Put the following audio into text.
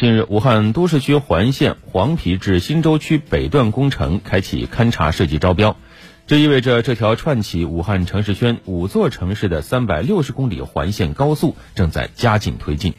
近日武汉都市区环线黄陂至新洲区北段工程开启勘察设计招标这意味着这条串起武汉城市圈五座城市的三百六十公里环线高速正在加紧推进。